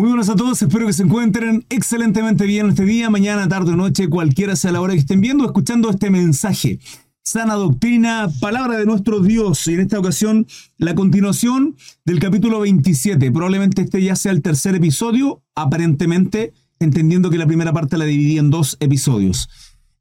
Muy buenas a todos, espero que se encuentren excelentemente bien este día, mañana, tarde o noche, cualquiera sea la hora que estén viendo escuchando este mensaje. Sana doctrina, palabra de nuestro Dios. Y en esta ocasión, la continuación del capítulo 27. Probablemente este ya sea el tercer episodio, aparentemente, entendiendo que la primera parte la dividí en dos episodios.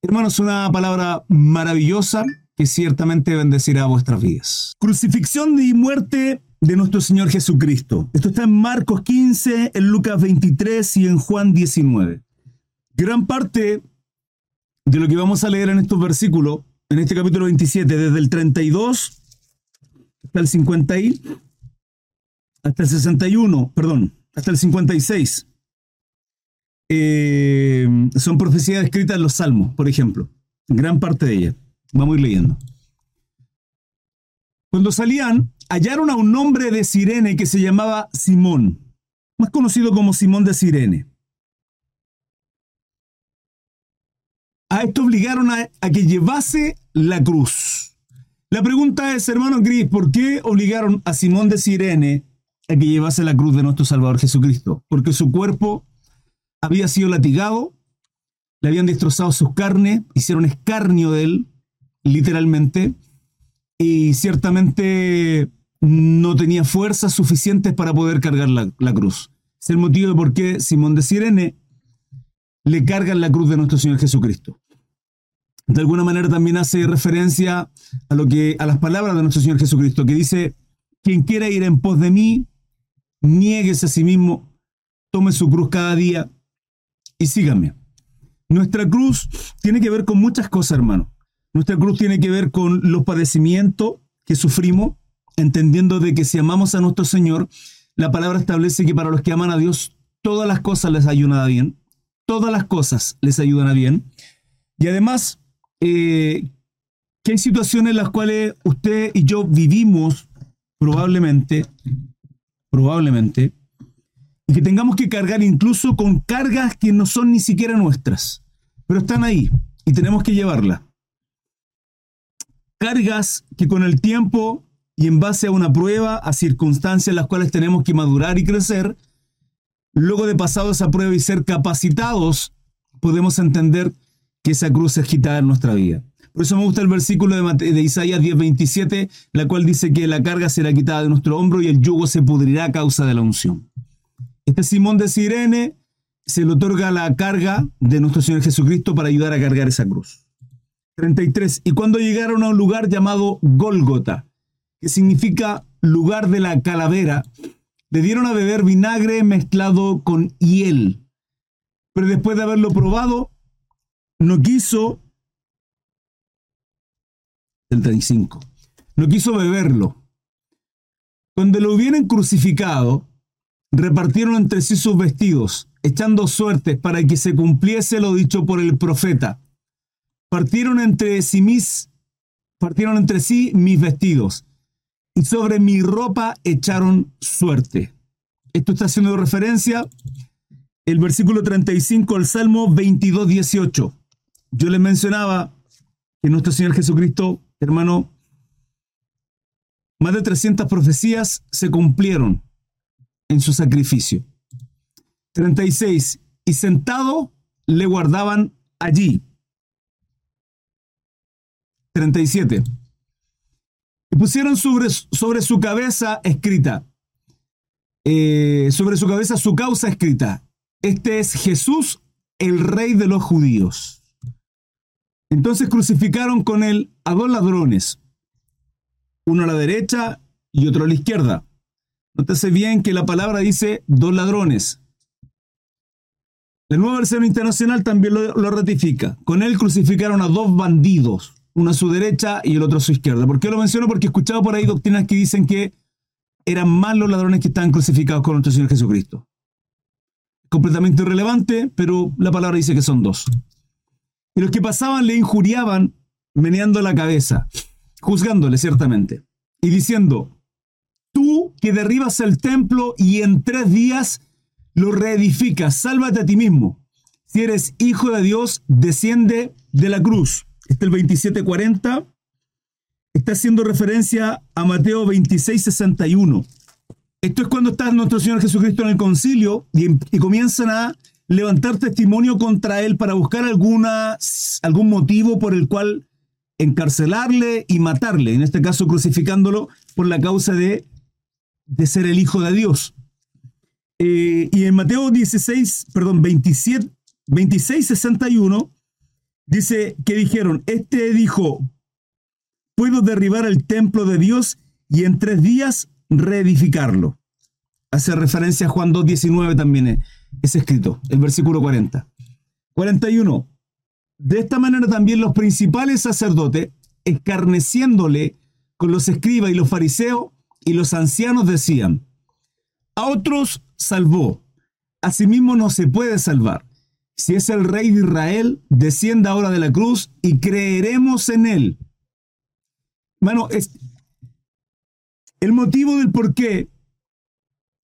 Hermanos, una palabra maravillosa que ciertamente bendecirá vuestras vidas. Crucifixión y muerte de nuestro Señor Jesucristo. Esto está en Marcos 15, en Lucas 23 y en Juan 19. Gran parte de lo que vamos a leer en estos versículos, en este capítulo 27, desde el 32 hasta el 50 y, hasta el 61, perdón, hasta el 56, eh, son profecías escritas en los Salmos, por ejemplo. Gran parte de ellas. Vamos a ir leyendo. Cuando salían, hallaron a un hombre de Sirene que se llamaba Simón, más conocido como Simón de Sirene. A esto obligaron a, que llevase la cruz. La pregunta es, hermano Gris, ¿por qué obligaron a Simón de Sirene a que llevase la cruz de nuestro Salvador Jesucristo? Porque su cuerpo había sido latigado, le habían destrozado sus carnes, hicieron escarnio de él, literalmente, y ciertamente no tenía fuerzas suficientes para poder cargar la, cruz. Es el motivo de por qué Simón de Sirene le cargan la cruz de nuestro Señor Jesucristo. De alguna manera también hace referencia a lo que a las palabras de nuestro Señor Jesucristo, que dice: quien quiera ir en pos de mí, nieguese a sí mismo, tome su cruz cada día y sígame. Nuestra cruz tiene que ver con muchas cosas, hermano. Nuestra cruz tiene que ver con los padecimientos que sufrimos, entendiendo de que si amamos a nuestro Señor, la palabra establece que para los que aman a Dios, todas las cosas les ayudan a bien, todas las cosas les ayudan a bien. Y además, eh, que hay situaciones en las cuales usted y yo vivimos probablemente, probablemente, y que tengamos que cargar incluso con cargas que no son ni siquiera nuestras, pero están ahí y tenemos que llevarlas cargas que con el tiempo y en base a una prueba, a circunstancias en las cuales tenemos que madurar y crecer, luego de pasado esa prueba y ser capacitados, podemos entender que esa cruz es quitada en nuestra vida. Por eso me gusta el versículo de, de Isaías 10:27, la cual dice que la carga será quitada de nuestro hombro y el yugo se pudrirá a causa de la unción. Este Simón de Sirene se le otorga la carga de nuestro Señor Jesucristo para ayudar a cargar esa cruz. 33. Y cuando llegaron a un lugar llamado Gólgota, que significa lugar de la calavera, le dieron a beber vinagre mezclado con hiel. Pero después de haberlo probado, no quiso. 35. No quiso beberlo. Cuando lo hubieran crucificado, repartieron entre sí sus vestidos, echando suertes para que se cumpliese lo dicho por el profeta partieron entre sí mis, partieron entre sí mis vestidos y sobre mi ropa echaron suerte. Esto está haciendo referencia el versículo 35 del Salmo 22, 18. Yo les mencionaba que nuestro Señor Jesucristo, hermano, más de 300 profecías se cumplieron en su sacrificio. 36. Y sentado le guardaban allí 37. Y pusieron sobre, su cabeza escrita, eh, sobre su cabeza su causa escrita. Este es Jesús, el rey de los judíos. Entonces crucificaron con él a dos ladrones, uno a la derecha y otro a la izquierda. Nótese bien que la palabra dice dos ladrones. La nueva versión internacional también lo ratifica. Con él crucificaron a dos bandidos uno a su derecha y el otro a su izquierda. ¿Por qué lo menciono? Porque he escuchado por ahí doctrinas que dicen que eran más los ladrones que estaban crucificados con nuestro Señor Jesucristo. Completamente irrelevante, pero la palabra dice que son dos. Y los que pasaban le injuriaban meneando la cabeza, juzgándole ciertamente, y diciendo, tú que derribas el templo y en tres días lo reedificas, sálvate a ti mismo. Si eres hijo de Dios, desciende de la cruz. Este el 2740 está haciendo referencia a Mateo 2661. Esto es cuando está nuestro Señor Jesucristo en el concilio y, comienzan a levantar testimonio contra él para buscar alguna, algún motivo por el cual encarcelarle y matarle, en este caso crucificándolo por la causa de, de ser el Hijo de Dios. Eh, y en Mateo 16, perdón, 27, 26, 61, dice que dijeron, este dijo, puedo derribar el templo de Dios y en tres días reedificarlo. Hace referencia a Juan 2.19 también es escrito, el versículo 40. 41. De esta manera también los principales sacerdotes, escarneciéndole con los escribas y los fariseos y los ancianos, decían, a otros salvó, a sí mismo no se puede salvar. Si es el rey de Israel, descienda ahora de la cruz y creeremos en él. Hermano, es el motivo del por qué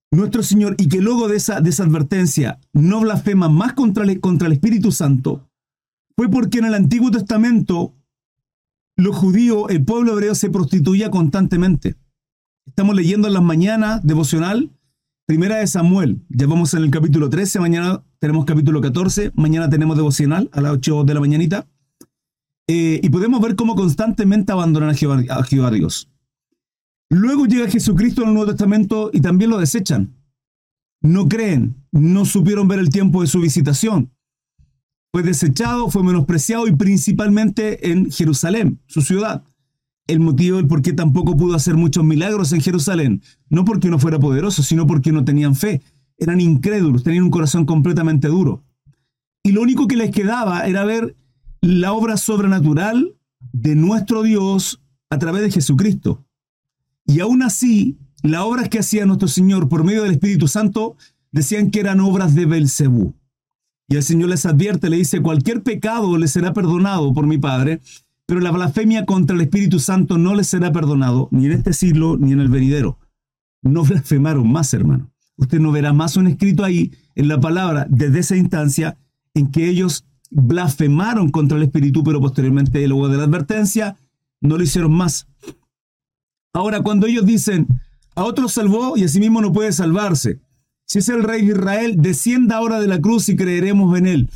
nuestro Señor y que luego de esa, advertencia no blasfema más contra contra el Espíritu Santo fue porque en el Antiguo Testamento los judíos, el pueblo hebreo se prostituía constantemente. Estamos leyendo en las mañanas devocional, primera de Samuel, ya vamos en el capítulo 13, mañana tenemos capítulo 14, mañana tenemos devocional a las 8 de la mañanita, eh, y podemos ver cómo constantemente abandonan a Jehová, Dios. Luego llega Jesucristo en el Nuevo Testamento y también lo desechan. No creen, no supieron ver el tiempo de su visitación. Fue desechado, fue menospreciado y principalmente en Jerusalén, su ciudad. El motivo del por qué tampoco pudo hacer muchos milagros en Jerusalén, no porque no fuera poderoso, sino porque no tenían fe. Eran incrédulos, tenían un corazón completamente duro. Y lo único que les quedaba era ver la obra sobrenatural de nuestro Dios a través de Jesucristo. Y aún así, las obras que hacía nuestro Señor por medio del Espíritu Santo decían que eran obras de Belcebú. Y el Señor les advierte, le dice, cualquier pecado les será perdonado por mi Padre, pero la blasfemia contra el Espíritu Santo no les será perdonado, ni en este siglo, ni en el venidero. No blasfemaron más, hermano. Usted no verá más un escrito ahí en la palabra desde esa instancia en que ellos blasfemaron contra el Espíritu, pero posteriormente, luego de la advertencia, no lo hicieron más. Ahora, cuando ellos dicen, a otro salvó y a sí mismo no puede salvarse. Si es el rey de Israel, descienda ahora de la cruz y creeremos en él.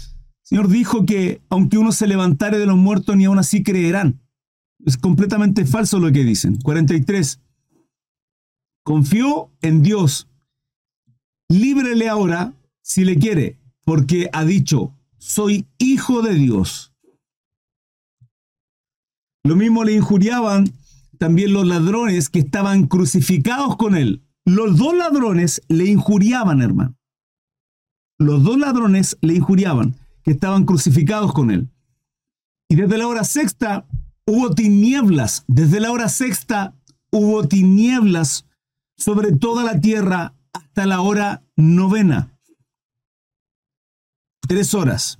Señor dijo que aunque uno se levantare de los muertos, ni aún así creerán. Es completamente falso lo que dicen. 43. Confió en Dios. Líbrele ahora si le quiere, porque ha dicho, soy hijo de Dios. Lo mismo le injuriaban también los ladrones que estaban crucificados con él. Los dos ladrones le injuriaban, hermano. Los dos ladrones le injuriaban, estaban crucificados con él. Y desde la hora sexta hubo tinieblas, desde la hora sexta hubo tinieblas sobre toda la tierra hasta la hora novena. Tres horas.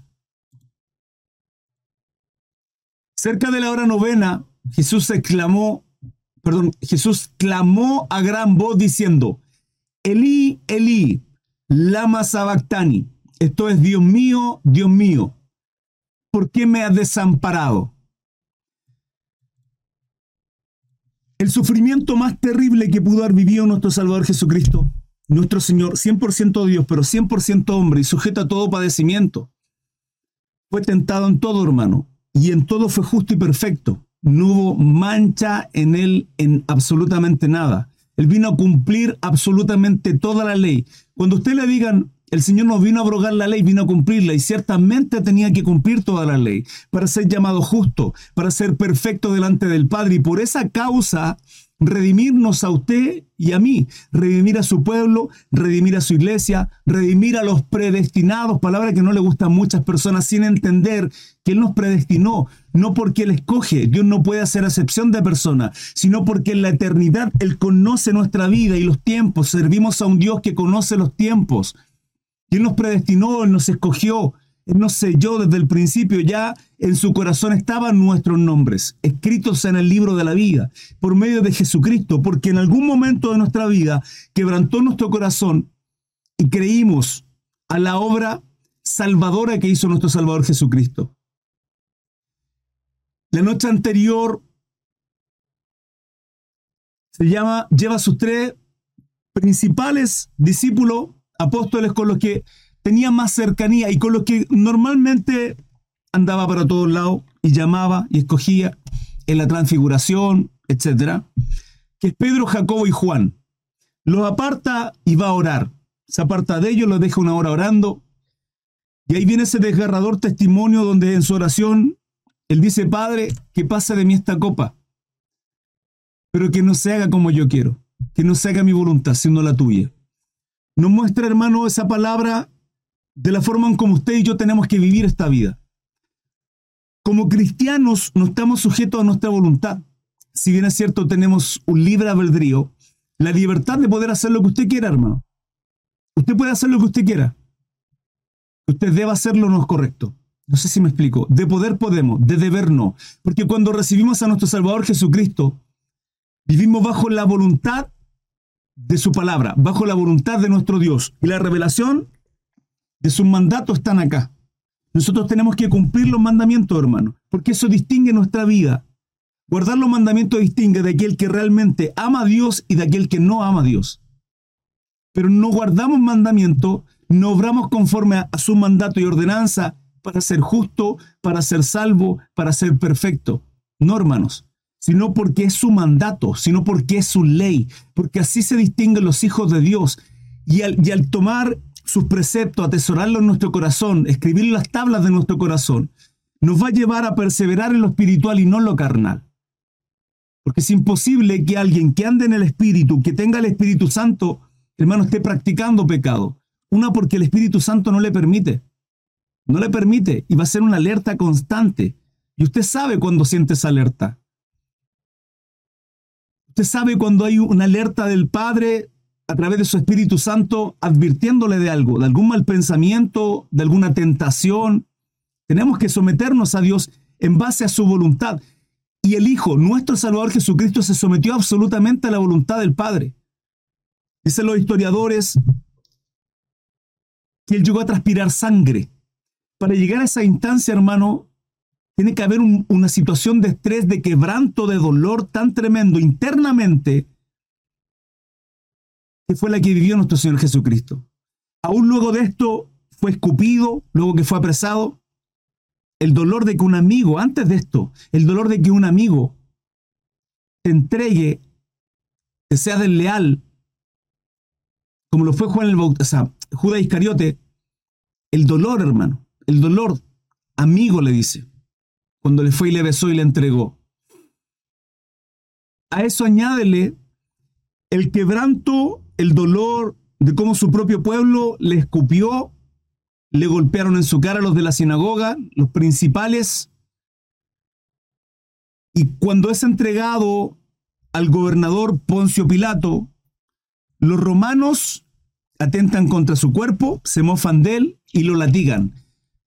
Cerca de la hora novena, Jesús exclamó perdón, Jesús clamó a gran voz diciendo, Elí, Elí, lama sabactani. Esto es, Dios mío, Dios mío, ¿por qué me has desamparado? El sufrimiento más terrible que pudo haber vivido nuestro Salvador Jesucristo, nuestro Señor, 100% Dios, pero 100% hombre y sujeto a todo padecimiento, fue tentado en todo, hermano, y en todo fue justo y perfecto no hubo mancha en él en absolutamente nada. Él vino a cumplir absolutamente toda la ley. Cuando usted le digan, el Señor no vino a abrogar la ley, vino a cumplirla y ciertamente tenía que cumplir toda la ley para ser llamado justo, para ser perfecto delante del Padre. Y por esa causa redimirnos a usted y a mí, redimir a su pueblo, redimir a su iglesia, redimir a los predestinados, palabra que no le gusta a muchas personas sin entender que Él nos predestinó, no porque Él escoge, Dios no puede hacer acepción de persona, sino porque en la eternidad Él conoce nuestra vida y los tiempos, servimos a un Dios que conoce los tiempos. Él nos predestinó, Él nos escogió, él nos selló desde el principio, ya en su corazón estaban nuestros nombres, escritos en el libro de la vida, por medio de Jesucristo, porque en algún momento de nuestra vida quebrantó nuestro corazón y creímos a la obra salvadora que hizo nuestro Salvador Jesucristo. La noche anterior se llama, lleva sus tres principales discípulos, apóstoles con los que tenía más cercanía y con los que normalmente andaba para todos lados y llamaba y escogía en la transfiguración, etc., que es Pedro, Jacobo y Juan. Los aparta y va a orar. Se aparta de ellos, los deja una hora orando. Y ahí viene ese desgarrador testimonio donde en su oración él dice, Padre, que pase de mí esta copa, pero que no se haga como yo quiero, que no se haga mi voluntad, sino la tuya. Nos muestra, hermano, esa palabra de la forma en como usted y yo tenemos que vivir esta vida. Como cristianos no estamos sujetos a nuestra voluntad. Si bien es cierto, tenemos un libre albedrío, la libertad de poder hacer lo que usted quiera, hermano. Usted puede hacer lo que usted quiera. Usted debe hacerlo no es correcto. No sé si me explico. De poder podemos, de deber no. Porque cuando recibimos a nuestro Salvador Jesucristo, vivimos bajo la voluntad de su palabra, bajo la voluntad de nuestro Dios. Y la revelación de sus mandatos están acá. Nosotros tenemos que cumplir los mandamientos, hermano, porque eso distingue nuestra vida. Guardar los mandamientos distingue de aquel que realmente ama a Dios y de aquel que no ama a Dios. Pero no guardamos mandamientos, no obramos conforme a, su mandato y ordenanza para ser justo, para ser salvo, para ser perfecto. No, hermanos, sino porque es su mandato, sino porque es su ley, porque así se distinguen los hijos de Dios. Y al, tomar sus preceptos, atesorarlos en nuestro corazón, escribir las tablas de nuestro corazón, nos va a llevar a perseverar en lo espiritual y no en lo carnal. Porque es imposible que alguien que ande en el Espíritu, que tenga el Espíritu Santo, hermano, esté practicando pecado. Una, porque el Espíritu Santo no le permite. No le permite y va a ser una alerta constante. Y usted sabe cuando siente esa alerta. Usted sabe cuando hay una alerta del Padre a través de su Espíritu Santo advirtiéndole de algo, de algún mal pensamiento, de alguna tentación. Tenemos que someternos a Dios en base a su voluntad. Y el Hijo, nuestro Salvador Jesucristo, se sometió absolutamente a la voluntad del Padre. Dicen los historiadores que él llegó a transpirar sangre. Para llegar a esa instancia, hermano, tiene que haber una situación de estrés, de quebranto, de dolor tan tremendo internamente que fue la que vivió nuestro Señor Jesucristo. Aún luego de esto fue escupido, luego que fue apresado. El dolor de que un amigo, antes de esto, el dolor de que un amigo te entregue, que sea desleal, como lo fue Juan el Bautista, Judas Iscariote, el dolor, hermano, el dolor, amigo le dice, cuando le fue y le besó y le entregó. A eso añádele el quebranto el dolor de cómo su propio pueblo le escupió, le golpearon en su cara los de la sinagoga, los principales. Y cuando es entregado al gobernador Poncio Pilato, los romanos atentan contra su cuerpo, se mofan de él y lo latigan.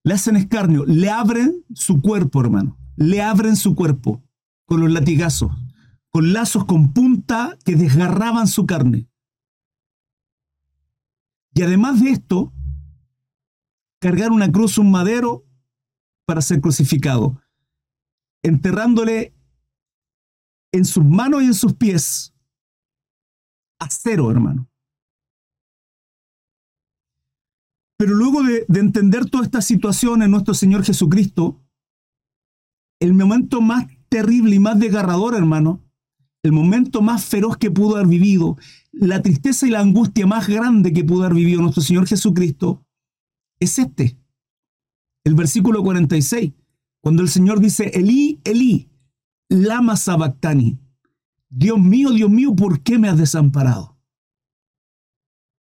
Le hacen escarnio, le abren su cuerpo, hermano. Le abren su cuerpo con los latigazos, con lazos con punta que desgarraban su carne. Y además de esto, cargar una cruz, un madero, para ser crucificado, enterrándole en sus manos y en sus pies acero, hermano. Pero luego de, de, entender toda esta situación en nuestro Señor Jesucristo, el momento más terrible y más desgarrador, hermano, el momento más feroz que pudo haber vivido, la tristeza y la angustia más grande que pudo haber vivido nuestro Señor Jesucristo, es este. El versículo 46, cuando el Señor dice, Elí, Elí, lama sabactani. Dios mío, Dios mío, ¿por qué me has desamparado?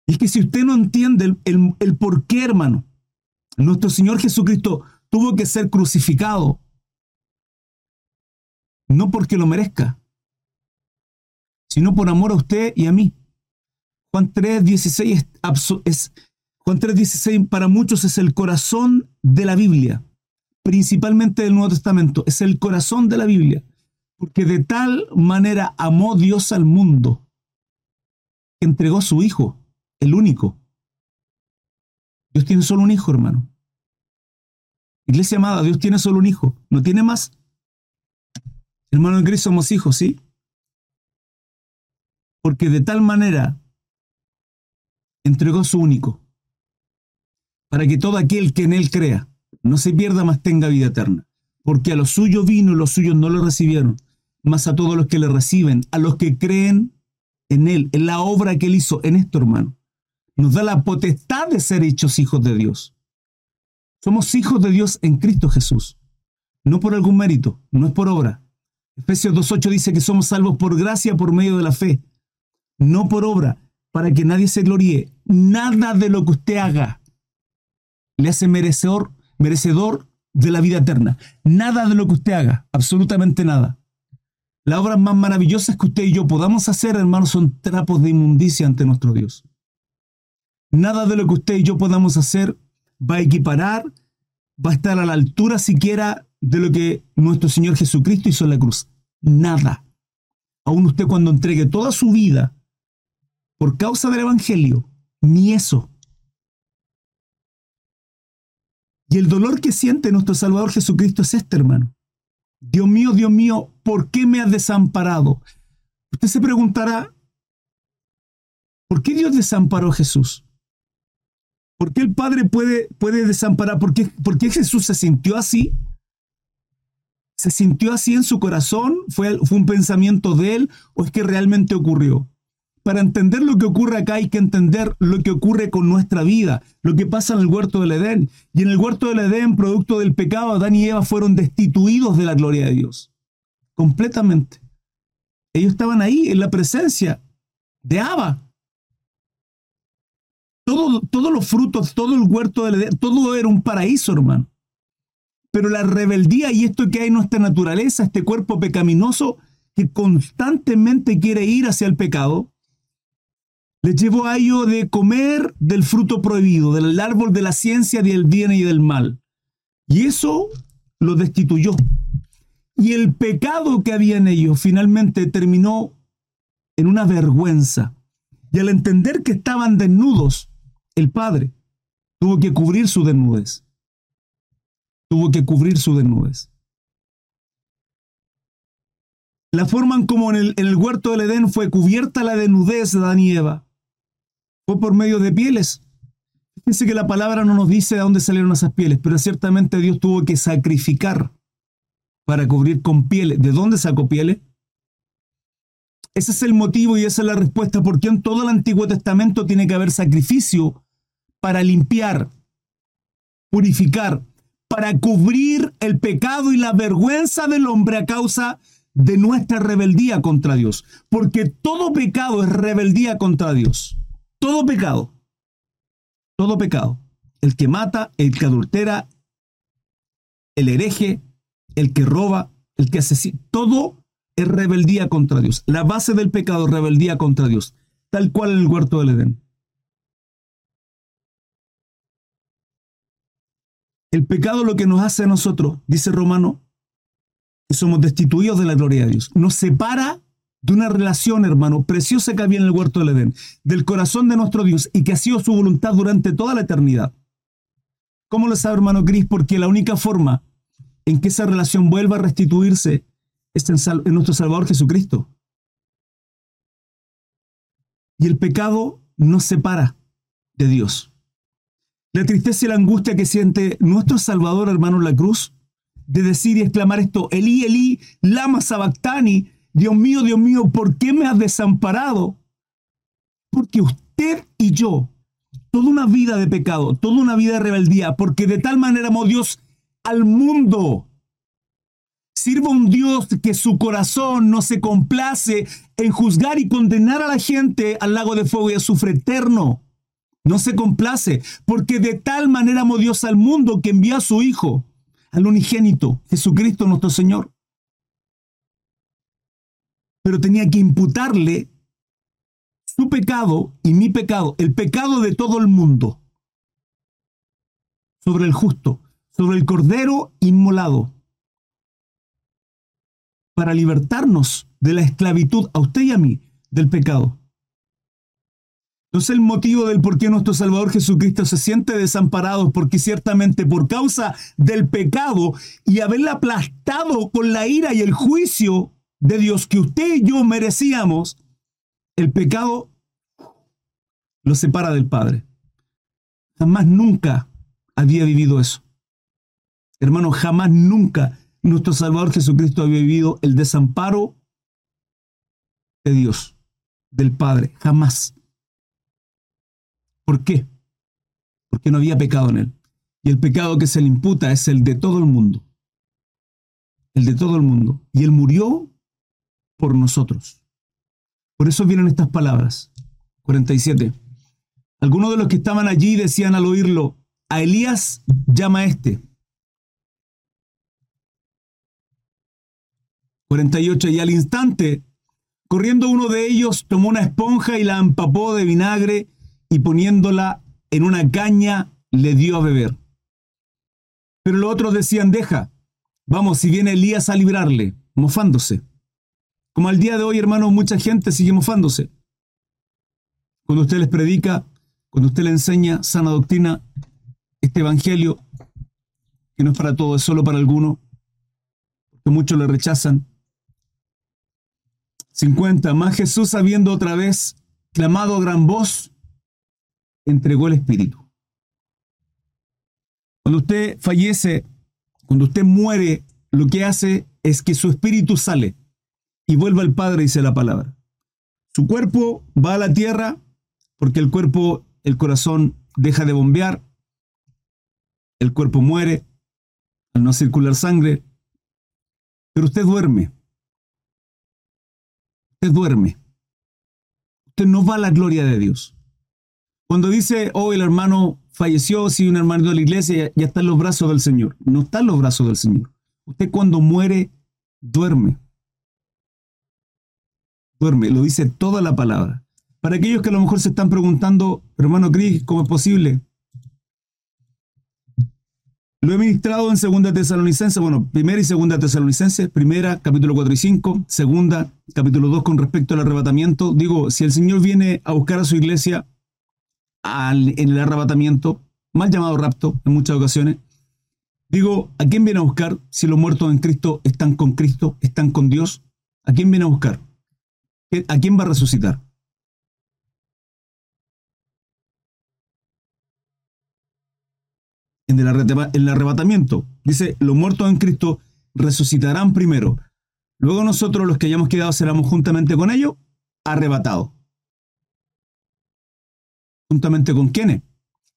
Es que si usted no entiende el, el, por qué, hermano, nuestro Señor Jesucristo tuvo que ser crucificado, no porque lo merezca, sino por amor a usted y a mí. Juan 3.16 es, es, Juan 3.16 para muchos es el corazón de la Biblia, principalmente del Nuevo Testamento, es el corazón de la Biblia, porque de tal manera amó Dios al mundo, entregó a su Hijo, el único. Dios tiene solo un hijo, hermano. Iglesia amada, Dios tiene solo un hijo, no tiene más. Hermano en Cristo somos hijos, ¿sí? porque de tal manera entregó su único, para que todo aquel que en él crea no se pierda, más tenga vida eterna. Porque a los suyos vino y los suyos no lo recibieron, más a todos los que le reciben, a los que creen en él, en la obra que él hizo, en esto, hermano. Nos da la potestad de ser hechos hijos de Dios. Somos hijos de Dios en Cristo Jesús. No por algún mérito, no es por obra. Efesios 2.8 dice que somos salvos por gracia por medio de la fe, no por obra, para que nadie se gloríe. Nada de lo que usted haga le hace merecedor, merecedor de la vida eterna. Nada de lo que usted haga, absolutamente nada. Las obras más maravillosas que usted y yo podamos hacer, hermanos, son trapos de inmundicia ante nuestro Dios. Nada de lo que usted y yo podamos hacer va a equiparar, va a estar a la altura siquiera de lo que nuestro Señor Jesucristo hizo en la cruz. Nada. Aún usted cuando entregue toda su vida por causa del Evangelio, ni eso. Y el dolor que siente nuestro Salvador Jesucristo es este, hermano. Dios mío, Dios mío, ¿por qué me has desamparado? Usted se preguntará, ¿por qué Dios desamparó a Jesús? ¿Por qué el Padre puede, puede desamparar? ¿Por qué, ¿Por qué Jesús se sintió así? ¿Se sintió así en su corazón? ¿Fue, ¿Fue un pensamiento de él o es que realmente ocurrió? Para entender lo que ocurre acá hay que entender lo que ocurre con nuestra vida, lo que pasa en el huerto del Edén. Y en el huerto del Edén, producto del pecado, Adán y Eva fueron destituidos de la gloria de Dios. Completamente. Ellos estaban ahí en la presencia de Abba, todos los frutos, todo el huerto Edén, todo era un paraíso, hermano. Pero la rebeldía y esto que hay en nuestra naturaleza, este cuerpo pecaminoso que constantemente quiere ir hacia el pecado, les llevó a ello de comer del fruto prohibido, del árbol de la ciencia del bien y del mal. Y eso lo destituyó. Y el pecado que había en ellos finalmente terminó en una vergüenza. Y al entender que estaban desnudos, el Padre tuvo que cubrir su desnudez. Tuvo que cubrir su desnudez. La forma en como en el, huerto del Edén fue cubierta la desnudez de Adán y Eva fue por medio de pieles. Fíjense que la palabra no nos dice de dónde salieron esas pieles, pero ciertamente Dios tuvo que sacrificar para cubrir con pieles. ¿De dónde sacó pieles? Ese es el motivo y esa es la respuesta por qué en todo el Antiguo Testamento tiene que haber sacrificio para limpiar, purificar, para cubrir el pecado y la vergüenza del hombre a causa de nuestra rebeldía contra Dios. Porque todo pecado es rebeldía contra Dios. Todo pecado. Todo pecado. El que mata, el que adultera, el hereje, el que roba, el que asesina. Todo es rebeldía contra Dios. La base del pecado es rebeldía contra Dios. Tal cual en el huerto del Edén. El pecado lo que nos hace a nosotros, dice Romano, somos destituidos de la gloria de Dios. Nos separa de una relación, hermano, preciosa que había en el huerto del Edén, del corazón de nuestro Dios y que ha sido su voluntad durante toda la eternidad. ¿Cómo lo sabe, hermano Cris? Porque la única forma en que esa relación vuelva a restituirse es en, en nuestro Salvador Jesucristo. Y el pecado nos separa de Dios. La tristeza y la angustia que siente nuestro Salvador, hermano, la cruz, de decir y exclamar esto, Elí, Elí, lama sabactani, Dios mío, Dios mío, ¿por qué me has desamparado? Porque usted y yo, toda una vida de pecado, toda una vida de rebeldía, porque de tal manera amó Dios al mundo. Sirva un Dios que su corazón no se complace en juzgar y condenar a la gente al lago de fuego y a sufre eterno. No se complace, porque de tal manera amó Dios al mundo que envió a su Hijo, al unigénito, Jesucristo nuestro Señor. Pero tenía que imputarle su pecado y mi pecado, el pecado de todo el mundo, sobre el justo, sobre el cordero inmolado, para libertarnos de la esclavitud a usted y a mí del pecado. Entonces el motivo del por qué nuestro Salvador Jesucristo se siente desamparado, porque ciertamente por causa del pecado y haberle aplastado con la ira y el juicio de Dios que usted y yo merecíamos, el pecado lo separa del Padre. Jamás nunca había vivido eso. Hermano, jamás nunca nuestro Salvador Jesucristo había vivido el desamparo de Dios, del Padre. Jamás. ¿Por qué? Porque no había pecado en él. Y el pecado que se le imputa es el de todo el mundo. El de todo el mundo. Y él murió por nosotros. Por eso vienen estas palabras. 47. Algunos de los que estaban allí decían al oírlo, a Elías llama a este. 48. Y al instante, corriendo uno de ellos, tomó una esponja y la empapó de vinagre y poniéndola en una caña, le dio a beber. Pero los otros decían, deja, vamos, si viene Elías a librarle, mofándose. Como al día de hoy, hermano, mucha gente sigue mofándose. Cuando usted les predica, cuando usted le enseña sana doctrina, este evangelio, que no es para todos, es solo para algunos, que muchos le rechazan. 50. Más Jesús, habiendo otra vez clamado a gran voz, entregó el Espíritu. Cuando usted fallece, cuando usted muere, lo que hace es que su espíritu sale y vuelve al Padre, dice la palabra. Su cuerpo va a la tierra porque el cuerpo, el corazón deja de bombear, el cuerpo muere al no circular sangre, pero usted duerme. Usted duerme. Usted no va a la gloria de Dios. Cuando dice, oh, el hermano falleció, si un hermano de la iglesia, ya está en los brazos del Señor. No está en los brazos del Señor. Usted cuando muere, duerme. Duerme, lo dice toda la palabra. Para aquellos que a lo mejor se están preguntando, hermano Cris, ¿cómo es posible? Lo he ministrado en Segunda Tesalonicense, bueno, primera y segunda Tesalonicense, primera, capítulo 4 y 5, segunda, capítulo 2 con respecto al arrebatamiento. Digo, si el Señor viene a buscar a su iglesia, en el arrebatamiento, mal llamado rapto en muchas ocasiones. Digo, ¿a quién viene a buscar si los muertos en Cristo están con Cristo, están con Dios? ¿A quién viene a buscar? ¿A quién va a resucitar? En el, arrebatamiento, dice, los muertos en Cristo resucitarán primero. Luego nosotros, los que hayamos quedado, seremos juntamente con ellos arrebatados juntamente con quiénes.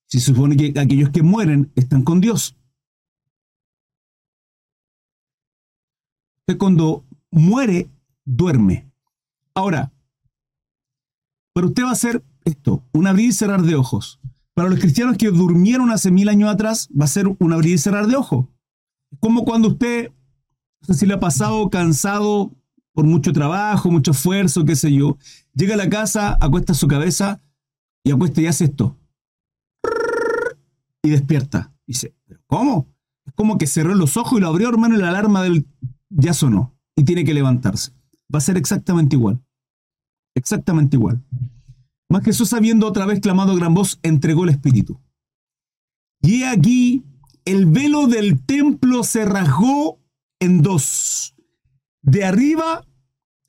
Se supone que aquellos que mueren están con Dios. Usted cuando muere, duerme. Ahora, pero usted va a hacer esto, un abrir y cerrar de ojos. Para los cristianos que durmieron hace mil años atrás, va a ser un abrir y cerrar de ojos. Como cuando usted, no sé si le ha pasado cansado por mucho trabajo, mucho esfuerzo, qué sé yo, llega a la casa, acuesta su cabeza y acuesta y hace esto. Y despierta. Dice, ¿pero cómo? Es como que cerró los ojos y lo abrió, hermano, y la alarma del ya sonó. Y tiene que levantarse. Va a ser exactamente igual. Exactamente igual. Más Jesús, habiendo otra vez clamado gran voz, entregó el Espíritu. Y aquí el velo del templo se rasgó en dos, de arriba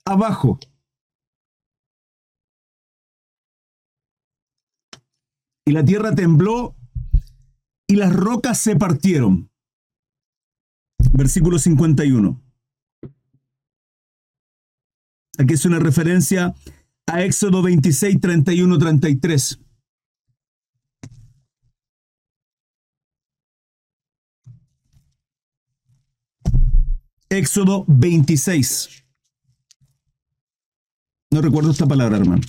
abajo. Y la tierra tembló y las rocas se partieron. Versículo 51. Aquí es una referencia a Éxodo 26, 31, 33. Éxodo 26. No recuerdo esta palabra, hermano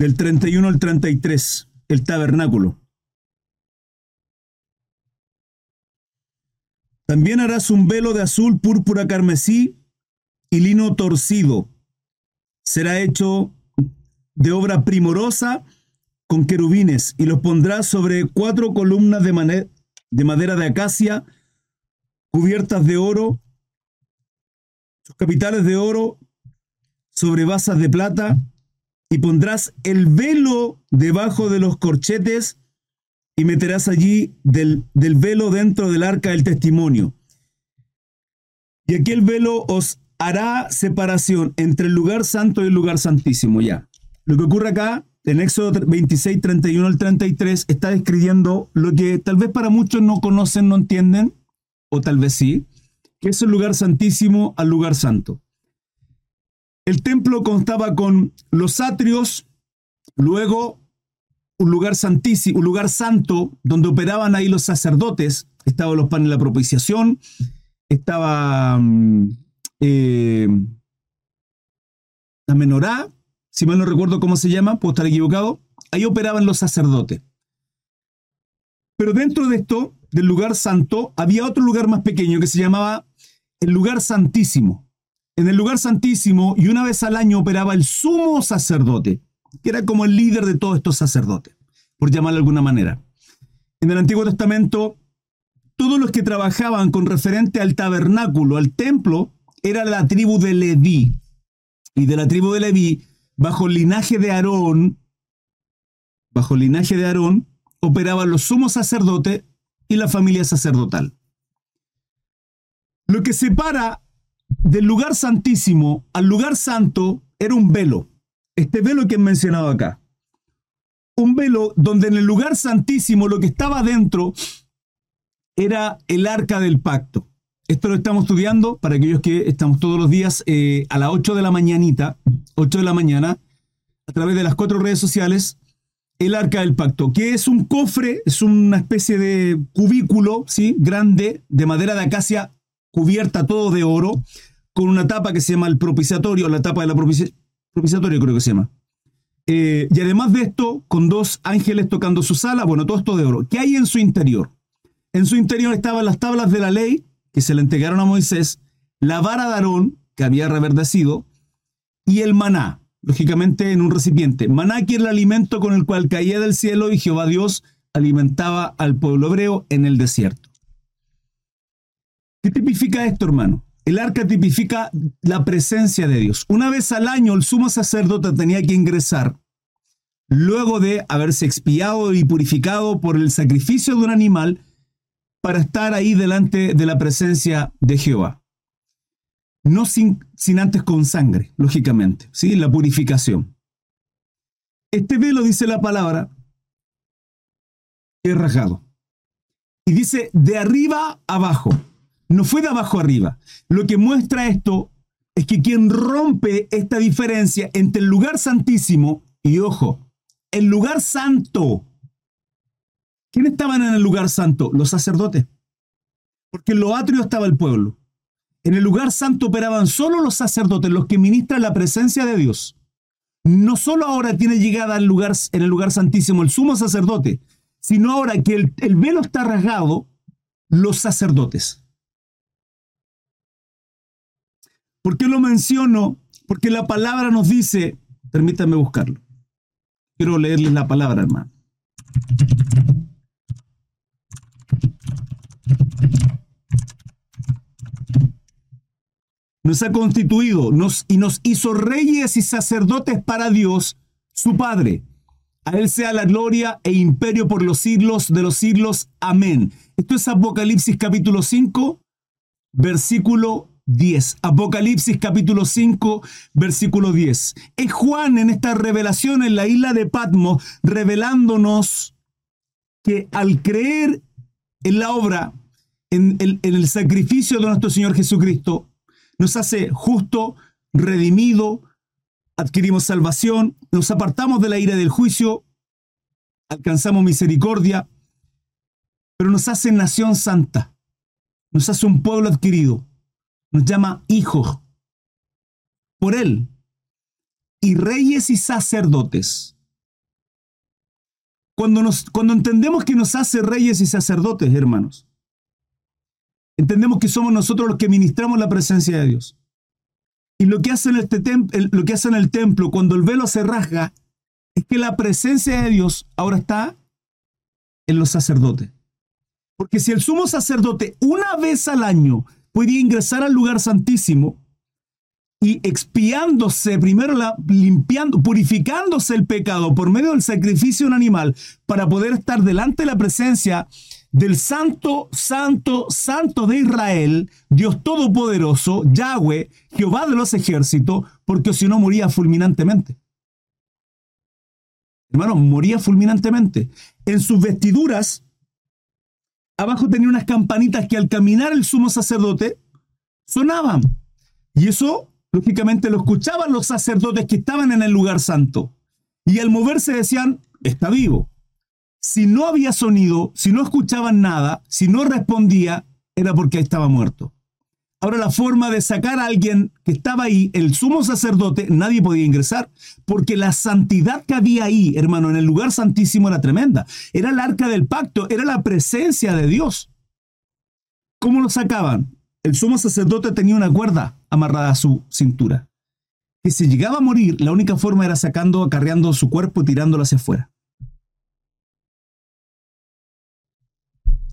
del 31 al 33, el tabernáculo. También harás un velo de azul, púrpura, carmesí y lino torcido. Será hecho de obra primorosa con querubines y los pondrás sobre cuatro columnas de, de madera de acacia cubiertas de oro, sus capitales de oro sobre basas de plata y pondrás el velo debajo de los corchetes y meterás allí del, del, velo dentro del arca del testimonio. Y aquel velo os hará separación entre el lugar santo y el lugar santísimo. Ya. Lo que ocurre acá en Éxodo 26, 31 al 33, está describiendo lo que tal vez para muchos no conocen, no entienden, o tal vez sí, que es el lugar santísimo al lugar santo. El templo constaba con los atrios, luego un lugar santísimo, un lugar santo, donde operaban ahí los sacerdotes. Estaban los panes de la propiciación, estaba mm, eh, la menorá, si mal no recuerdo cómo se llama, puedo estar equivocado, ahí operaban los sacerdotes. Pero dentro de esto, del lugar santo, había otro lugar más pequeño que se llamaba el lugar santísimo. En el lugar santísimo, y una vez al año operaba el sumo sacerdote, que era como el líder de todos estos sacerdotes, por llamarlo de alguna manera. En el Antiguo Testamento, todos los que trabajaban con referente al tabernáculo, al templo, era la tribu de Leví. Y de la tribu de Leví bajo el linaje de Aarón, bajo el linaje de Aarón, operaban los sumos sacerdotes y la familia sacerdotal. Lo que separa del lugar santísimo al lugar santo era un velo. Este velo que he mencionado acá. Un velo donde en el lugar santísimo lo que estaba dentro era el arca del pacto. Esto lo estamos estudiando para aquellos que estamos todos los días eh, a las 8 de la mañanita, 8 de la mañana, a través de las cuatro redes sociales, el arca del pacto, que es un cofre, es una especie de cubículo, ¿sí? Grande, de madera de acacia, cubierta todo de oro, con una tapa que se llama el propiciatorio, la tapa de la propiciatorio creo que se llama. Eh, y además de esto, con dos ángeles tocando su sala, bueno, todo esto de oro. ¿Qué hay en su interior? En su interior estaban las tablas de la ley, que se le entregaron a Moisés, la vara de Aarón, que había reverdecido, y el maná, lógicamente en un recipiente. Maná que era el alimento con el cual caía del cielo y Jehová Dios alimentaba al pueblo hebreo en el desierto. ¿Qué tipifica esto, hermano? El arca tipifica la presencia de Dios. Una vez al año el sumo sacerdote tenía que ingresar, luego de haberse expiado y purificado por el sacrificio de un animal, para estar ahí delante de la presencia de Jehová. No sin, antes con sangre, lógicamente, ¿sí? la purificación. Este velo, dice la palabra, es rasgado. Y dice de arriba abajo, no fue de abajo arriba. Lo que muestra esto es que quien rompe esta diferencia entre el lugar santísimo y, ojo, el lugar santo ¿Quiénes estaban en el lugar santo? Los sacerdotes. Porque en lo atrio estaba el pueblo. En el lugar santo operaban solo los sacerdotes, los que ministran la presencia de Dios. No solo ahora tiene llegada lugar, en el lugar santísimo el sumo sacerdote, sino ahora que el velo está rasgado, los sacerdotes. ¿Por qué lo menciono? Porque la palabra nos dice, permítanme buscarlo. Quiero leerles la palabra, hermano nos ha constituido nos, y nos hizo reyes y sacerdotes para Dios, su Padre. A Él sea la gloria e imperio por los siglos de los siglos. Amén. Esto es Apocalipsis capítulo 5, versículo 10. Apocalipsis capítulo 5, versículo 10. Es Juan en esta revelación en la isla de Patmos revelándonos que al creer en la obra, en el, en el sacrificio de nuestro Señor Jesucristo, nos hace justo, redimido, adquirimos salvación, nos apartamos de la ira del juicio, alcanzamos misericordia, pero nos hace nación santa, nos hace un pueblo adquirido, nos llama hijos por Él, y reyes y sacerdotes. Cuando, nos, cuando entendemos que nos hace reyes y sacerdotes, hermanos, entendemos que somos nosotros los que ministramos la presencia de Dios. Y lo que hace en, este lo que hace en el templo, cuando el velo se rasga, es que la presencia de Dios ahora está en los sacerdotes. Porque si el sumo sacerdote una vez al año podía ingresar al lugar santísimo y expiándose, primero la, limpiando, purificándose el pecado por medio del sacrificio de un animal para poder estar delante de la presencia del Santo, Santo, Santo de Israel, Dios Todopoderoso, Yahweh, Jehová de los ejércitos, porque si no moría fulminantemente. Hermano, moría fulminantemente. En sus vestiduras, abajo tenía unas campanitas que al caminar el sumo sacerdote sonaban. Y eso, lógicamente, lo escuchaban los sacerdotes que estaban en el lugar santo. Y al moverse decían, está vivo. Si no había sonido, si no escuchaban nada, si no respondía, era porque estaba muerto. Ahora la forma de sacar a alguien que estaba ahí, el sumo sacerdote, nadie podía ingresar, porque la santidad que había ahí, hermano, en el lugar santísimo era tremenda. Era el arca del pacto, era la presencia de Dios. ¿Cómo lo sacaban? El sumo sacerdote tenía una cuerda amarrada a su cintura. Que si llegaba a morir, la única forma era sacando, acarreando su cuerpo y tirándolo hacia afuera.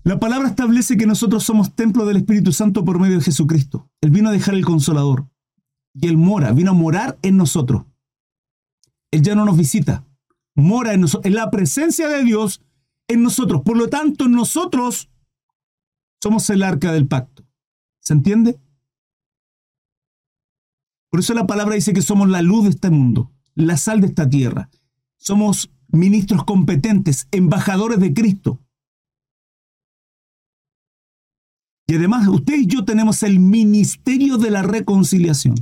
La palabra establece que nosotros somos templo del Espíritu Santo por medio de Jesucristo. Él vino a dejar el consolador. Y Él mora, vino a morar en nosotros. Él ya no nos visita. Mora en nosotros. La presencia de Dios en nosotros. Por lo tanto, nosotros somos el arca del pacto. ¿Se entiende? Por eso la palabra dice que somos la luz de este mundo, la sal de esta tierra. Somos ministros competentes, embajadores de Cristo. Y además, usted y yo tenemos el ministerio de la reconciliación.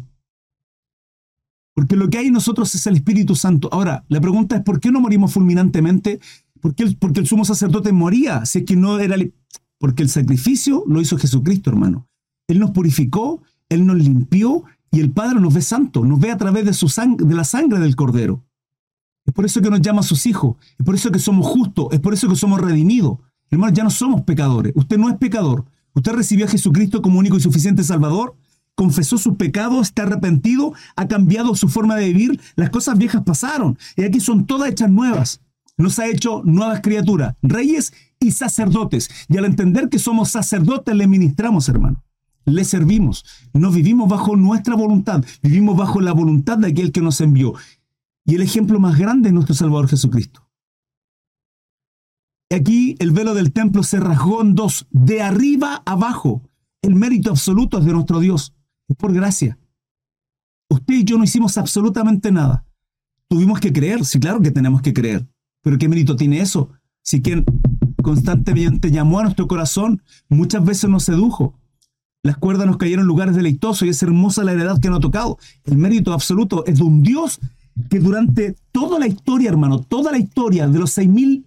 Porque lo que hay en nosotros es el Espíritu Santo. Ahora, la pregunta es, ¿por qué no morimos fulminantemente? ¿Por qué el, porque el sumo sacerdote moría? Si es que no era... Porque el sacrificio lo hizo Jesucristo, hermano. Él nos purificó, Él nos limpió y el Padre nos ve santo, nos ve a través de, su de la sangre del Cordero. Es por eso que nos llama a sus hijos, es por eso que somos justos, es por eso que somos redimidos. Hermano, ya no somos pecadores. Usted no es pecador. Usted recibió a Jesucristo como único y suficiente Salvador, confesó sus pecados, está arrepentido, ha cambiado su forma de vivir, las cosas viejas pasaron y aquí son todas hechas nuevas. Nos ha hecho nuevas criaturas, reyes y sacerdotes. Y al entender que somos sacerdotes, le ministramos, hermano. Le servimos. No vivimos bajo nuestra voluntad, vivimos bajo la voluntad de aquel que nos envió. Y el ejemplo más grande es nuestro Salvador Jesucristo. Aquí el velo del templo se rasgó en dos, de arriba abajo. El mérito absoluto es de nuestro Dios. Es por gracia. Usted y yo no hicimos absolutamente nada. Tuvimos que creer, sí, claro que tenemos que creer. Pero ¿qué mérito tiene eso? Si quien constantemente llamó a nuestro corazón, muchas veces nos sedujo. Las cuerdas nos cayeron en lugares deleitosos y es hermosa la heredad que nos ha tocado. El mérito absoluto es de un Dios que durante toda la historia, hermano, toda la historia de los seis mil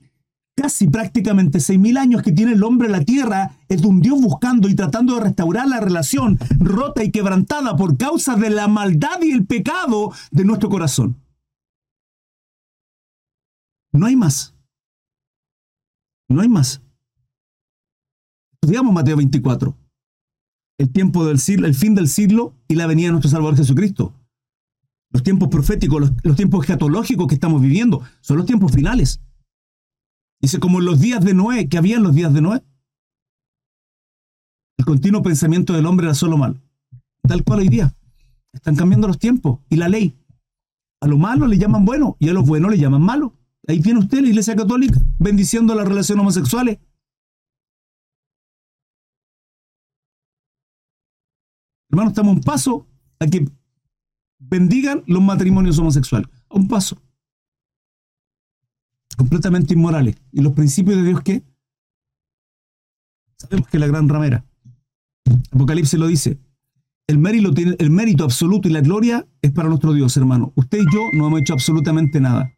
casi prácticamente 6.000 años que tiene el hombre en la tierra, es un Dios buscando y tratando de restaurar la relación rota y quebrantada por causa de la maldad y el pecado de nuestro corazón. No hay más. No hay más. Estudiamos Mateo 24. El tiempo del siglo, el fin del siglo y la venida de nuestro Salvador Jesucristo. Los tiempos proféticos, los, los tiempos escatológicos que estamos viviendo, son los tiempos finales. Dice, como en los días de Noé, que había en los días de Noé. El continuo pensamiento del hombre era solo mal. Tal cual hoy día. Están cambiando los tiempos y la ley. A lo malo le llaman bueno y a lo bueno le llaman malo. Ahí tiene usted la Iglesia Católica bendiciendo las relaciones homosexuales. Hermano, estamos a un paso a que bendigan los matrimonios homosexuales. A un paso completamente inmorales. ¿Y los principios de Dios qué? Sabemos que la gran ramera. Apocalipsis lo dice. El mérito, el mérito absoluto y la gloria es para nuestro Dios, hermano. Usted y yo no hemos hecho absolutamente nada.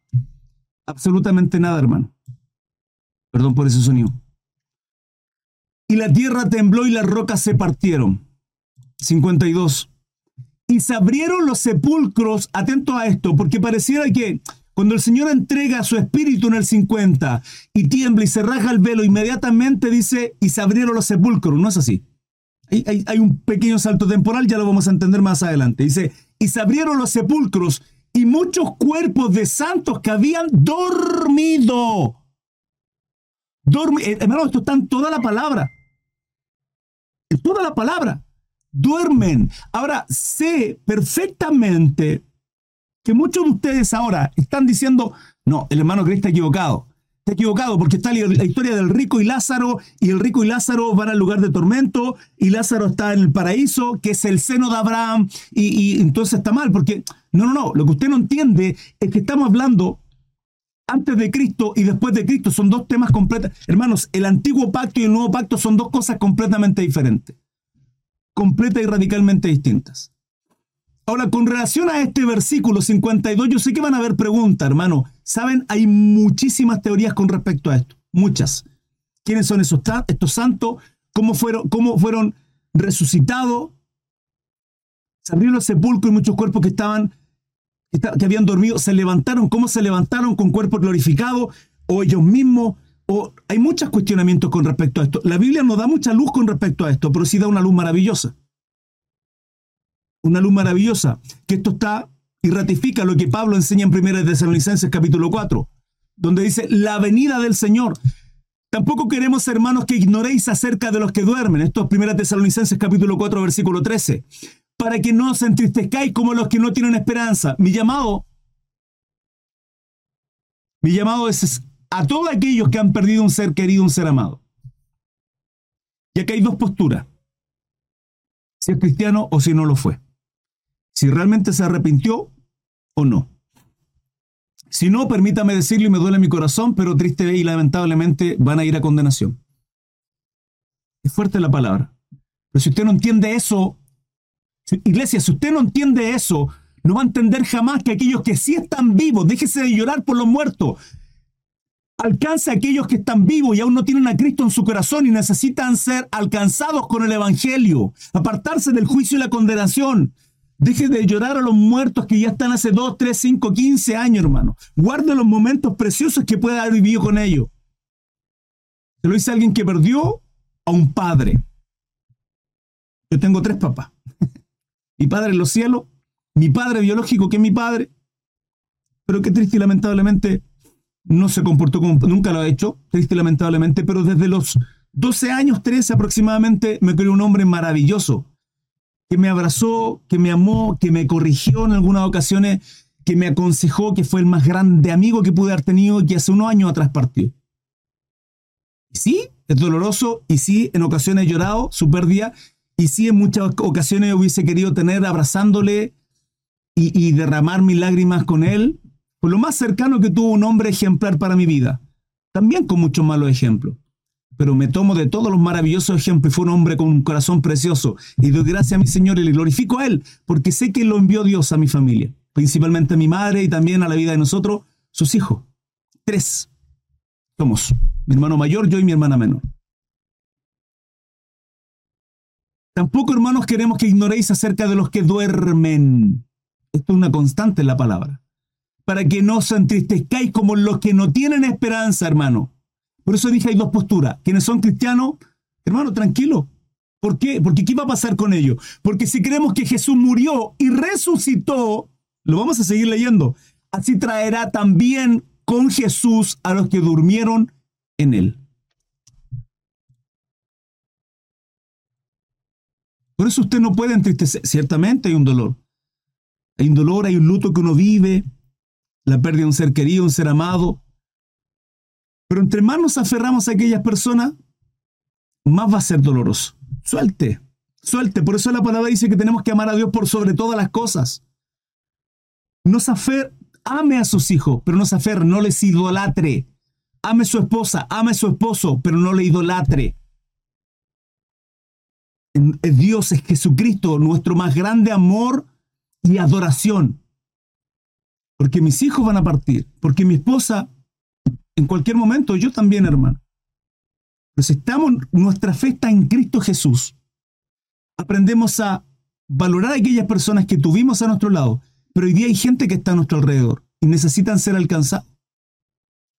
Absolutamente nada, hermano. Perdón por ese sonido. Y la tierra tembló y las rocas se partieron. 52. Y se abrieron los sepulcros, atento a esto, porque pareciera que cuando el Señor entrega su espíritu en el 50 y tiembla y se raja el velo, inmediatamente dice, y se abrieron los sepulcros. No es así. Hay, un pequeño salto temporal, ya lo vamos a entender más adelante. Dice, y se abrieron los sepulcros y muchos cuerpos de santos que habían dormido. Dormi eh, hermano, esto está en toda la palabra. En toda la palabra. Duermen. Ahora, sé perfectamente que muchos de ustedes ahora están diciendo, no, el hermano Cristo está equivocado. Está equivocado porque está la historia del rico y Lázaro y el rico y Lázaro van al lugar de tormento y Lázaro está en el paraíso, que es el seno de Abraham y, entonces está mal porque, no, no, no, lo que usted no entiende es que estamos hablando antes de Cristo y después de Cristo son dos temas completos. Hermanos, el antiguo pacto y el nuevo pacto son dos cosas completamente diferentes. Completas y radicalmente distintas. Ahora, con relación a este versículo 52, yo sé que van a haber preguntas, hermano. Saben, hay muchísimas teorías con respecto a esto. Muchas. ¿Quiénes son esos, estos santos? ¿Cómo fueron, cómo fueron resucitados? Se abrieron los sepulcros y muchos cuerpos que estaban que habían dormido, se levantaron, cómo se levantaron con cuerpo glorificado, o ellos mismos, o hay muchos cuestionamientos con respecto a esto. La Biblia no da mucha luz con respecto a esto, pero sí da una luz maravillosa. Una luz maravillosa, que esto está y ratifica lo que Pablo enseña en 1 Tesalonicenses capítulo 4, donde dice, la venida del Señor. Tampoco queremos, hermanos, que ignoréis acerca de los que duermen. Esto es 1 Tesalonicenses capítulo 4, versículo 13 para que no os entristezcáis como los que no tienen esperanza. Mi llamado, mi llamado es a todos aquellos que han perdido un ser querido, un ser amado. Y aquí hay dos posturas. Si es cristiano o si no lo fue. Si realmente se arrepintió o no. Si no, permítame decirlo y me duele mi corazón, pero triste y lamentablemente van a ir a condenación. Es fuerte la palabra. Pero si usted no entiende eso, Iglesia, si usted no entiende eso, no va a entender jamás que aquellos que sí están vivos, déjese de llorar por los muertos. Alcance a aquellos que están vivos y aún no tienen a Cristo en su corazón y necesitan ser alcanzados con el Evangelio, apartarse del juicio y la condenación. Deje de llorar a los muertos que ya están hace 2, 3, 5, 15 años, hermano. Guarde los momentos preciosos que pueda haber vivido con ellos. Se lo dice alguien que perdió a un padre. Yo tengo tres papás mi padre en los cielos, mi padre biológico que es mi padre, pero que triste y lamentablemente no se comportó como nunca lo ha hecho, triste y lamentablemente, pero desde los 12 años, 13 aproximadamente, me creó un hombre maravilloso, que me abrazó, que me amó, que me corrigió en algunas ocasiones, que me aconsejó, que fue el más grande amigo que pude haber tenido y que hace unos años atrás partió. Sí, es doloroso, y sí, en ocasiones he llorado su pérdida, y sí, en muchas ocasiones hubiese querido tener abrazándole y, derramar mis lágrimas con él. Fue lo más cercano que tuvo un hombre ejemplar para mi vida. También con muchos malos ejemplos. Pero me tomo de todos los maravillosos ejemplos y fue un hombre con un corazón precioso. Y doy gracias a mi Señor y le glorifico a Él, porque sé que lo envió Dios a mi familia, principalmente a mi madre y también a la vida de nosotros, sus hijos. Tres somos, mi hermano mayor, yo y mi hermana menor. Tampoco, hermanos, queremos que ignoréis acerca de los que duermen. Esto es una constante en la palabra. Para que no os entristezcáis como los que no tienen esperanza, hermano. Por eso dije hay dos posturas. Quienes son cristianos, hermano, tranquilo. ¿Por qué? Porque ¿qué va a pasar con ellos? Porque si creemos que Jesús murió y resucitó, lo vamos a seguir leyendo. Así traerá también con Jesús a los que durmieron en él. Por eso usted no puede entristecer. Ciertamente hay un dolor. Hay un dolor, hay un luto que uno vive, la pérdida de un ser querido, un ser amado. Pero entre más nos aferramos a aquellas personas, más va a ser doloroso. Suelte, suelte. Por eso la palabra dice que tenemos que amar a Dios por sobre todas las cosas. No se afer, ame a sus hijos, pero no se aferre, no les idolatre. Ame a su esposa, ame a su esposo, pero no le idolatre. Dios es Jesucristo, nuestro más grande amor y adoración. Porque mis hijos van a partir, porque mi esposa, en cualquier momento, yo también, hermano. Pero si estamos, nuestra fe está en Cristo Jesús, aprendemos a valorar a aquellas personas que tuvimos a nuestro lado, pero hoy día hay gente que está a nuestro alrededor y necesitan ser alcanzados.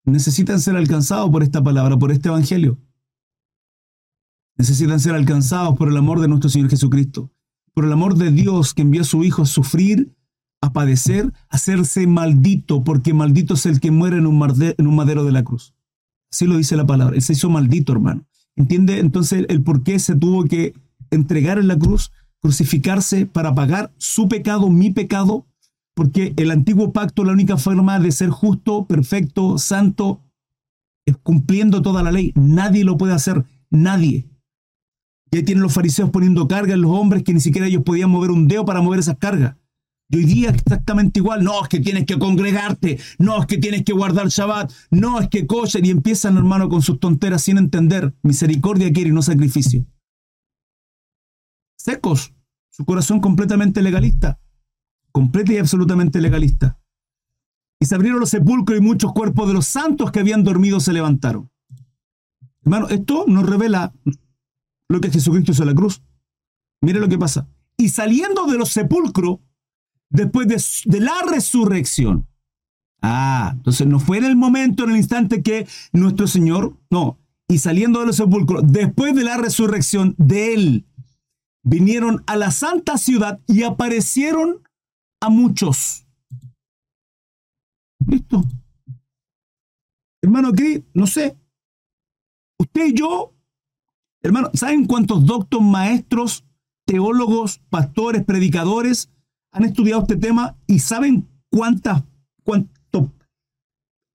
Necesitan ser alcanzados por esta palabra, por este evangelio necesitan ser alcanzados por el amor de nuestro Señor Jesucristo, por el amor de Dios que envió a su Hijo a sufrir, a padecer, hacerse maldito, porque maldito es el que muere en un, madero de la cruz. Así lo dice la palabra. Él se hizo maldito, hermano. ¿Entiende entonces el por qué se tuvo que entregar en la cruz, crucificarse para pagar su pecado, mi pecado? Porque el antiguo pacto, la única forma de ser justo, perfecto, santo, es cumpliendo toda la ley. Nadie lo puede hacer. Nadie. Y ahí tienen los fariseos poniendo carga en los hombres que ni siquiera ellos podían mover un dedo para mover esas cargas. Y hoy día exactamente igual. No, es que tienes que congregarte. No, es que tienes que guardar Shabbat. No, es que kosher. Y empiezan, hermano, con sus tonteras sin entender. Misericordia quiere y no sacrificio. Secos. Su corazón completamente legalista. Completa y absolutamente legalista. Y se abrieron los sepulcros y muchos cuerpos de los santos que habían dormido se levantaron. Hermano, esto nos revela lo que Jesucristo hizo en la cruz. Mire lo que pasa. Y saliendo de los sepulcros, después de, la resurrección. Ah, entonces no fue en el momento, en el instante que nuestro Señor, no, y saliendo de los sepulcros, después de la resurrección de Él, vinieron a la santa ciudad y aparecieron a muchos. ¿Listo? Hermano, ¿qué? No sé. Usted y yo, hermano, ¿saben cuántos doctos, maestros, teólogos, pastores, predicadores han estudiado este tema y saben cuántas,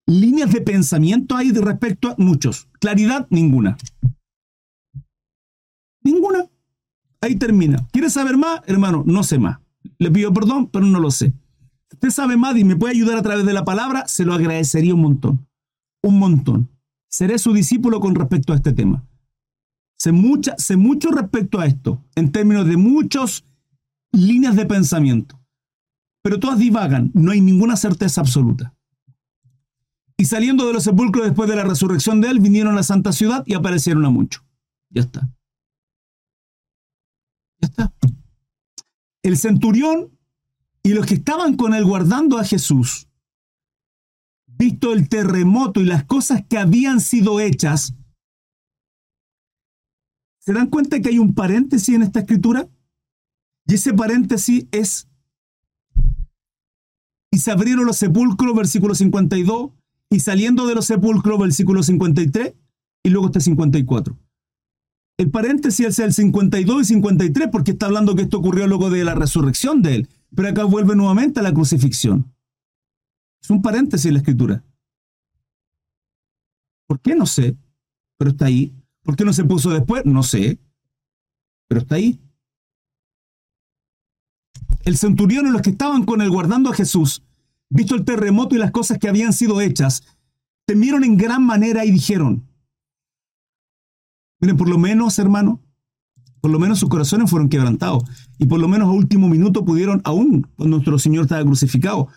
líneas de pensamiento hay de respecto a muchos. Claridad, ninguna. Ninguna. Ahí termina. ¿Quieres saber más? Hermano, no sé más. Le pido perdón, pero no lo sé. usted sabe más y me puede ayudar a través de la palabra, se lo agradecería un montón. Un montón. Seré su discípulo con respecto a este tema. Sé, mucha, sé mucho respecto a esto, en términos de muchos líneas de pensamiento, pero todas divagan, no hay ninguna certeza absoluta. Y saliendo de los sepulcros después de la resurrección de él, vinieron a la santa ciudad y aparecieron a muchos. Ya está. Ya está. El centurión y los que estaban con él guardando a Jesús, visto el terremoto y las cosas que habían sido hechas, ¿se dan cuenta que hay un paréntesis en esta escritura? Y ese paréntesis es, y se abrieron los sepulcros, versículo 52, y saliendo de los sepulcros, versículo 53, y luego está 54. El paréntesis es el 52 y 53 porque está hablando que esto ocurrió luego de la resurrección de él, pero acá vuelve nuevamente a la crucifixión. Es un paréntesis en la escritura. ¿Por qué? No sé, pero está ahí. ¿Por qué no se puso después? No sé, pero está ahí. El centurión y los que estaban con él guardando a Jesús, visto el terremoto y las cosas que habían sido hechas, temieron en gran manera y dijeron, miren, por lo menos, hermano, por lo menos sus corazones fueron quebrantados y por lo menos a último minuto pudieron, aún cuando nuestro Señor estaba crucificado,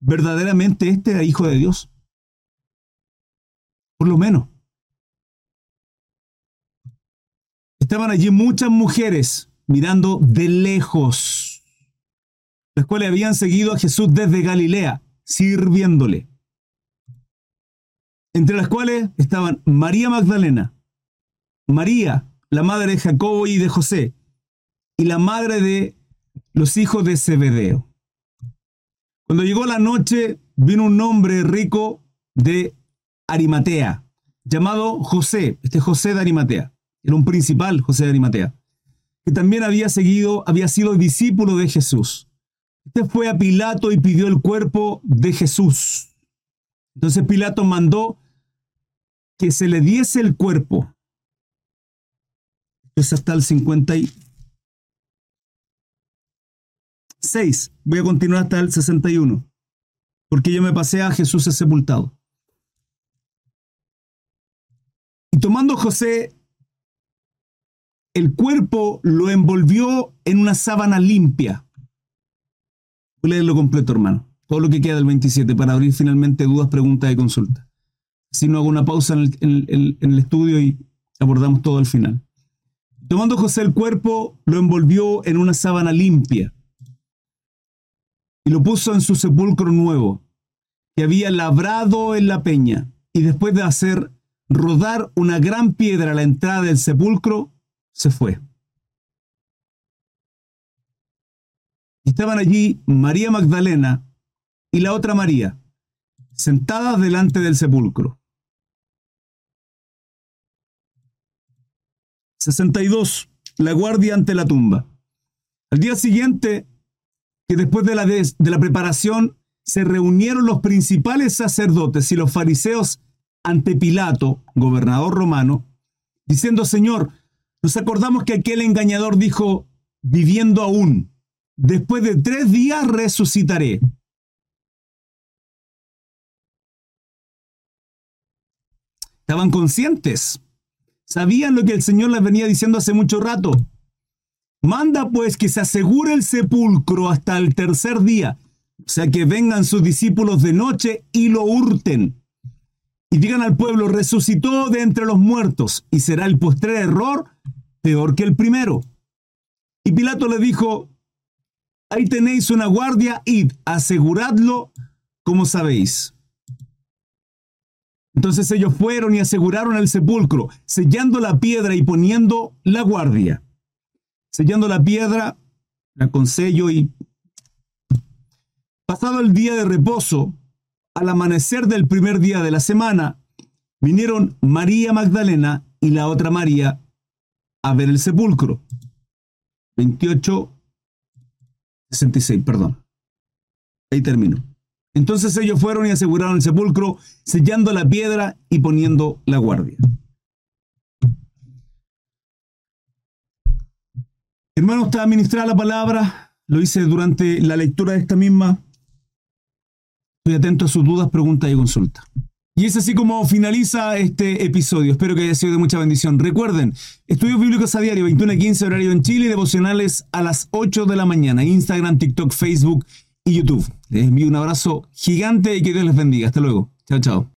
verdaderamente este era hijo de Dios. Por lo menos. Estaban allí muchas mujeres mirando de lejos las cuales habían seguido a Jesús desde Galilea, sirviéndole. Entre las cuales estaban María Magdalena, María, la madre de Jacobo y de José, y la madre de los hijos de Zebedeo. Cuando llegó la noche, vino un hombre rico de Arimatea, llamado José, este José de Arimatea, era un principal José de Arimatea, que también había seguido, había sido discípulo de Jesús. Este fue a Pilato y pidió el cuerpo de Jesús. Entonces Pilato mandó que se le diese el cuerpo. Es hasta el 56. Voy a continuar hasta el 61. Porque yo me pasé a Jesús sepultado. Y tomando José el cuerpo, lo envolvió en una sábana limpia Voy leerlo completo, hermano. Todo lo que queda del 27 para abrir finalmente dudas, preguntas y consultas. Si no hago una pausa en el, estudio y abordamos todo al final. Tomando José el cuerpo, lo envolvió en una sábana limpia y lo puso en su sepulcro nuevo, que había labrado en la peña, y después de hacer rodar una gran piedra a la entrada del sepulcro, se fue. Estaban allí María Magdalena y la otra María, sentadas delante del sepulcro. 62. La guardia ante la tumba. Al día siguiente, que después de la, de, la preparación, se reunieron los principales sacerdotes y los fariseos ante Pilato, gobernador romano, diciendo, Señor, nos acordamos que aquel engañador dijo, viviendo aún, después de tres días resucitaré. Estaban conscientes. Sabían lo que el Señor les venía diciendo hace mucho rato. Manda pues que se asegure el sepulcro hasta el tercer día, o sea que vengan sus discípulos de noche y lo hurten. Y digan al pueblo, resucitó de entre los muertos, y será el postrer error peor que el primero. Y Pilato le dijo, ahí tenéis una guardia, id, aseguradlo como sabéis. Entonces ellos fueron y aseguraron el sepulcro, sellando la piedra y poniendo la guardia. Sellando la piedra con sello y... Pasado el día de reposo, al amanecer del primer día de la semana, vinieron María Magdalena y la otra María a ver el sepulcro. 28, 66, perdón. Ahí termino. Entonces ellos fueron y aseguraron el sepulcro, sellando la piedra y poniendo la guardia. Hermano, está ministrada la palabra, lo hice durante la lectura de esta misma. Estoy atento a sus dudas, preguntas y consultas. Y es así como finaliza este episodio. Espero que haya sido de mucha bendición. Recuerden, estudios bíblicos a diario, 21 a 15 horario en Chile devocionales a las 8 de la mañana. Instagram, TikTok, Facebook y YouTube. Les envío un abrazo gigante y que Dios les bendiga. Hasta luego. Chao, chao.